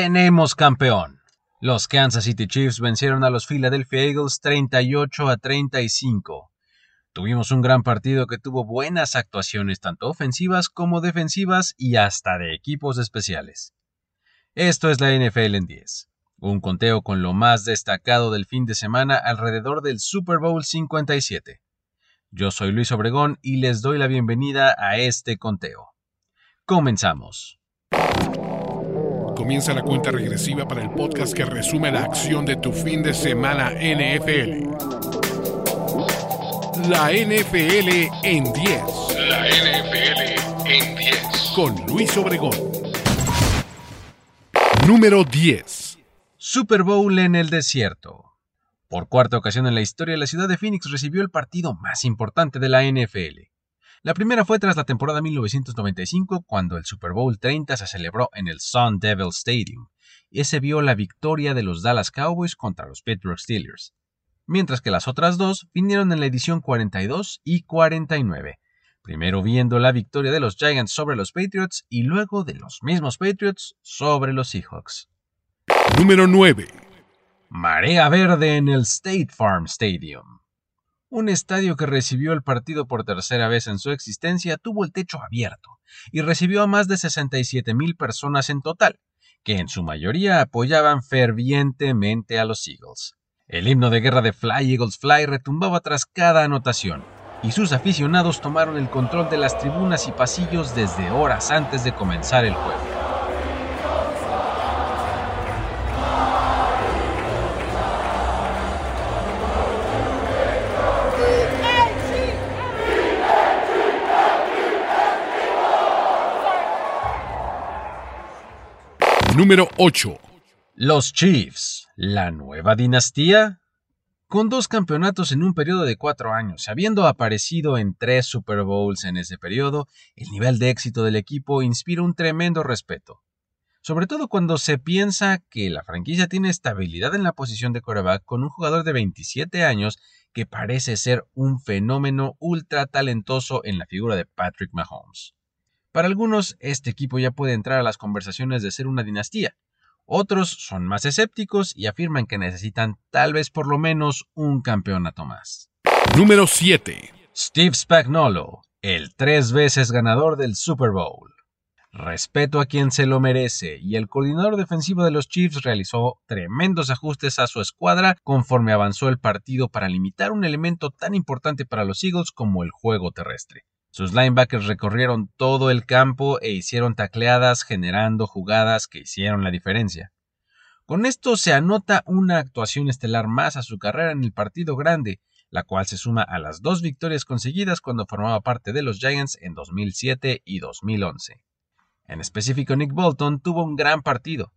tenemos campeón. Los Kansas City Chiefs vencieron a los Philadelphia Eagles 38 a 35. Tuvimos un gran partido que tuvo buenas actuaciones tanto ofensivas como defensivas y hasta de equipos especiales. Esto es la NFL en 10, un conteo con lo más destacado del fin de semana alrededor del Super Bowl 57. Yo soy Luis Obregón y les doy la bienvenida a este conteo. Comenzamos. Comienza la cuenta regresiva para el podcast que resume la acción de tu fin de semana NFL. La NFL en 10. La NFL en 10. Con Luis Obregón. Número 10. Super Bowl en el desierto. Por cuarta ocasión en la historia, la ciudad de Phoenix recibió el partido más importante de la NFL. La primera fue tras la temporada 1995, cuando el Super Bowl 30 se celebró en el Sun Devil Stadium, y ese vio la victoria de los Dallas Cowboys contra los Pittsburgh Steelers, mientras que las otras dos vinieron en la edición 42 y 49, primero viendo la victoria de los Giants sobre los Patriots y luego de los mismos Patriots sobre los Seahawks. Número 9. Marea Verde en el State Farm Stadium. Un estadio que recibió el partido por tercera vez en su existencia tuvo el techo abierto y recibió a más de 67 mil personas en total, que en su mayoría apoyaban fervientemente a los Eagles. El himno de guerra de Fly Eagles Fly retumbaba tras cada anotación, y sus aficionados tomaron el control de las tribunas y pasillos desde horas antes de comenzar el juego. Número 8. Los Chiefs, la nueva dinastía. Con dos campeonatos en un periodo de cuatro años, habiendo aparecido en tres Super Bowls en ese periodo, el nivel de éxito del equipo inspira un tremendo respeto. Sobre todo cuando se piensa que la franquicia tiene estabilidad en la posición de quarterback con un jugador de 27 años que parece ser un fenómeno ultra talentoso en la figura de Patrick Mahomes. Para algunos, este equipo ya puede entrar a las conversaciones de ser una dinastía. Otros son más escépticos y afirman que necesitan tal vez por lo menos un campeonato más. Número 7. Steve Spagnuolo, el tres veces ganador del Super Bowl. Respeto a quien se lo merece, y el coordinador defensivo de los Chiefs realizó tremendos ajustes a su escuadra conforme avanzó el partido para limitar un elemento tan importante para los Eagles como el juego terrestre. Sus linebackers recorrieron todo el campo e hicieron tacleadas generando jugadas que hicieron la diferencia. Con esto se anota una actuación estelar más a su carrera en el partido grande, la cual se suma a las dos victorias conseguidas cuando formaba parte de los Giants en 2007 y 2011. En específico, Nick Bolton tuvo un gran partido.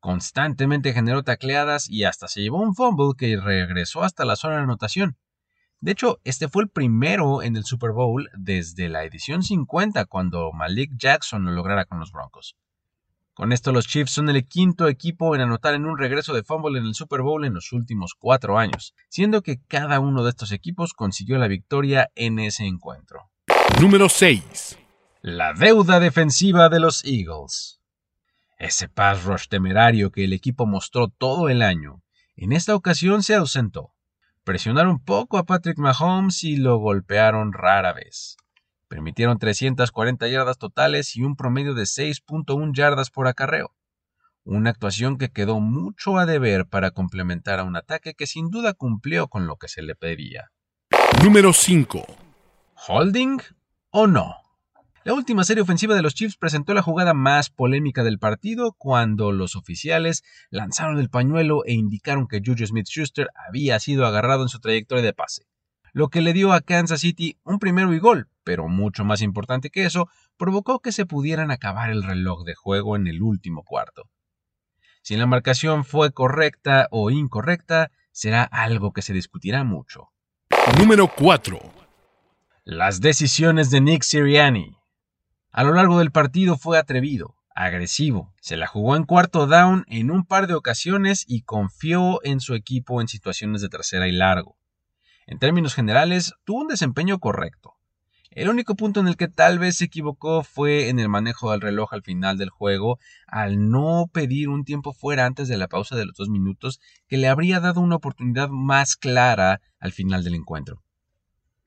Constantemente generó tacleadas y hasta se llevó un fumble que regresó hasta la zona de anotación. De hecho, este fue el primero en el Super Bowl desde la edición 50 cuando Malik Jackson lo lograra con los Broncos. Con esto los Chiefs son el quinto equipo en anotar en un regreso de fumble en el Super Bowl en los últimos cuatro años, siendo que cada uno de estos equipos consiguió la victoria en ese encuentro. Número 6. La deuda defensiva de los Eagles. Ese pass rush temerario que el equipo mostró todo el año, en esta ocasión se ausentó. Presionaron poco a Patrick Mahomes y lo golpearon rara vez. Permitieron 340 yardas totales y un promedio de 6.1 yardas por acarreo. Una actuación que quedó mucho a deber para complementar a un ataque que sin duda cumplió con lo que se le pedía. Número 5. ¿Holding o no? La última serie ofensiva de los Chiefs presentó la jugada más polémica del partido cuando los oficiales lanzaron el pañuelo e indicaron que Juju Smith-Schuster había sido agarrado en su trayectoria de pase, lo que le dio a Kansas City un primero y gol, pero mucho más importante que eso, provocó que se pudieran acabar el reloj de juego en el último cuarto. Si la marcación fue correcta o incorrecta, será algo que se discutirá mucho. Número 4. Las decisiones de Nick Sirianni. A lo largo del partido fue atrevido, agresivo, se la jugó en cuarto down en un par de ocasiones y confió en su equipo en situaciones de tercera y largo. En términos generales, tuvo un desempeño correcto. El único punto en el que tal vez se equivocó fue en el manejo del reloj al final del juego, al no pedir un tiempo fuera antes de la pausa de los dos minutos, que le habría dado una oportunidad más clara al final del encuentro.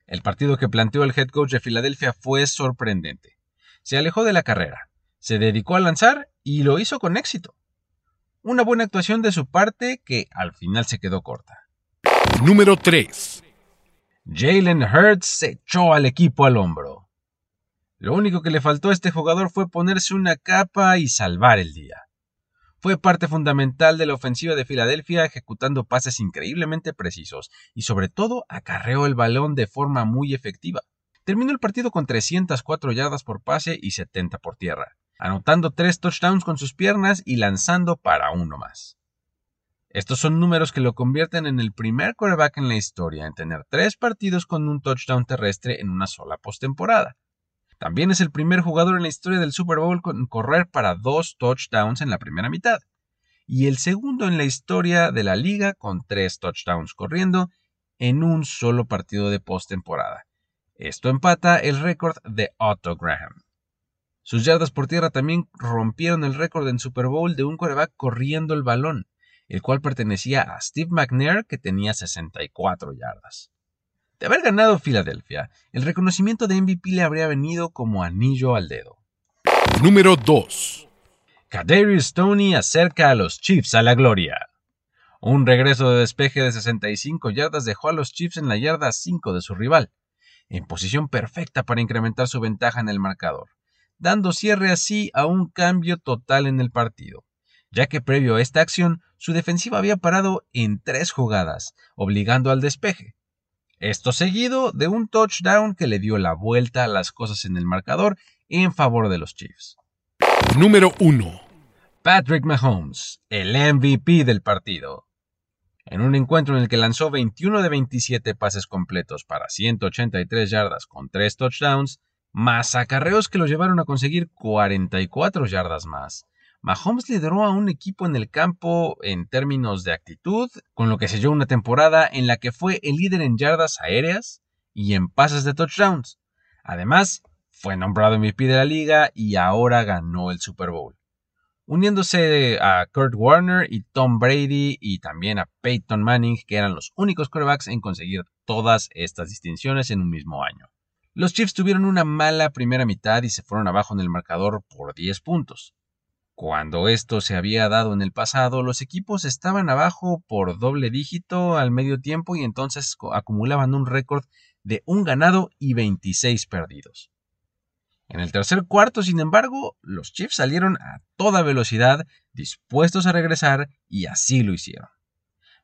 El partido que planteó el head coach de Filadelfia fue sorprendente. Se alejó de la carrera, se dedicó a lanzar y lo hizo con éxito. Una buena actuación de su parte que al final se quedó corta. Número 3. Jalen Hurts se echó al equipo al hombro. Lo único que le faltó a este jugador fue ponerse una capa y salvar el día. Fue parte fundamental de la ofensiva de Filadelfia, ejecutando pases increíblemente precisos y sobre todo acarreó el balón de forma muy efectiva. Terminó el partido con 304 yardas por pase y 70 por tierra, anotando tres touchdowns con sus piernas y lanzando para uno más. Estos son números que lo convierten en el primer quarterback en la historia en tener tres partidos con un touchdown terrestre en una sola postemporada. También es el primer jugador en la historia del Super Bowl con correr para dos touchdowns en la primera mitad. Y el segundo en la historia de la liga con tres touchdowns corriendo en un solo partido de postemporada. Esto empata el récord de Otto Graham. Sus yardas por tierra también rompieron el récord en Super Bowl de un quarterback corriendo el balón el cual pertenecía a Steve McNair, que tenía 64 yardas. De haber ganado Filadelfia, el reconocimiento de MVP le habría venido como anillo al dedo. Número 2. Kadarius Stoney acerca a los Chiefs a la gloria. Un regreso de despeje de 65 yardas dejó a los Chiefs en la yarda 5 de su rival, en posición perfecta para incrementar su ventaja en el marcador, dando cierre así a un cambio total en el partido ya que previo a esta acción su defensiva había parado en tres jugadas, obligando al despeje. Esto seguido de un touchdown que le dio la vuelta a las cosas en el marcador en favor de los Chiefs. Número 1. Patrick Mahomes, el MVP del partido. En un encuentro en el que lanzó 21 de 27 pases completos para 183 yardas con 3 touchdowns, más acarreos que lo llevaron a conseguir 44 yardas más. Mahomes lideró a un equipo en el campo en términos de actitud, con lo que selló una temporada en la que fue el líder en yardas aéreas y en pases de touchdowns. Además, fue nombrado MVP de la liga y ahora ganó el Super Bowl. Uniéndose a Kurt Warner y Tom Brady y también a Peyton Manning, que eran los únicos quarterbacks en conseguir todas estas distinciones en un mismo año. Los Chiefs tuvieron una mala primera mitad y se fueron abajo en el marcador por 10 puntos. Cuando esto se había dado en el pasado, los equipos estaban abajo por doble dígito al medio tiempo y entonces acumulaban un récord de un ganado y 26 perdidos. En el tercer cuarto, sin embargo, los Chiefs salieron a toda velocidad, dispuestos a regresar, y así lo hicieron.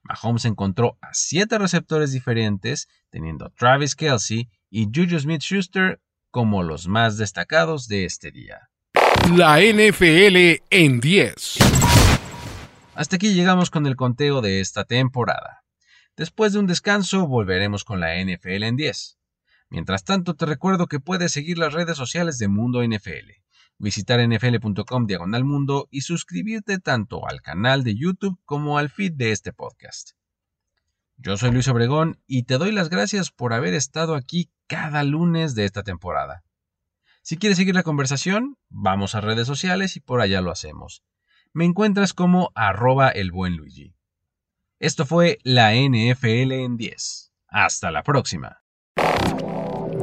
Mahomes encontró a siete receptores diferentes, teniendo a Travis Kelsey y Juju Smith Schuster como los más destacados de este día. La NFL en 10. Hasta aquí llegamos con el conteo de esta temporada. Después de un descanso volveremos con la NFL en 10. Mientras tanto te recuerdo que puedes seguir las redes sociales de Mundo NFL, visitar nfl.com diagonal mundo y suscribirte tanto al canal de YouTube como al feed de este podcast. Yo soy Luis Obregón y te doy las gracias por haber estado aquí cada lunes de esta temporada. Si quieres seguir la conversación, vamos a redes sociales y por allá lo hacemos. Me encuentras como arroba el buen Luigi. Esto fue la NFL en 10. Hasta la próxima.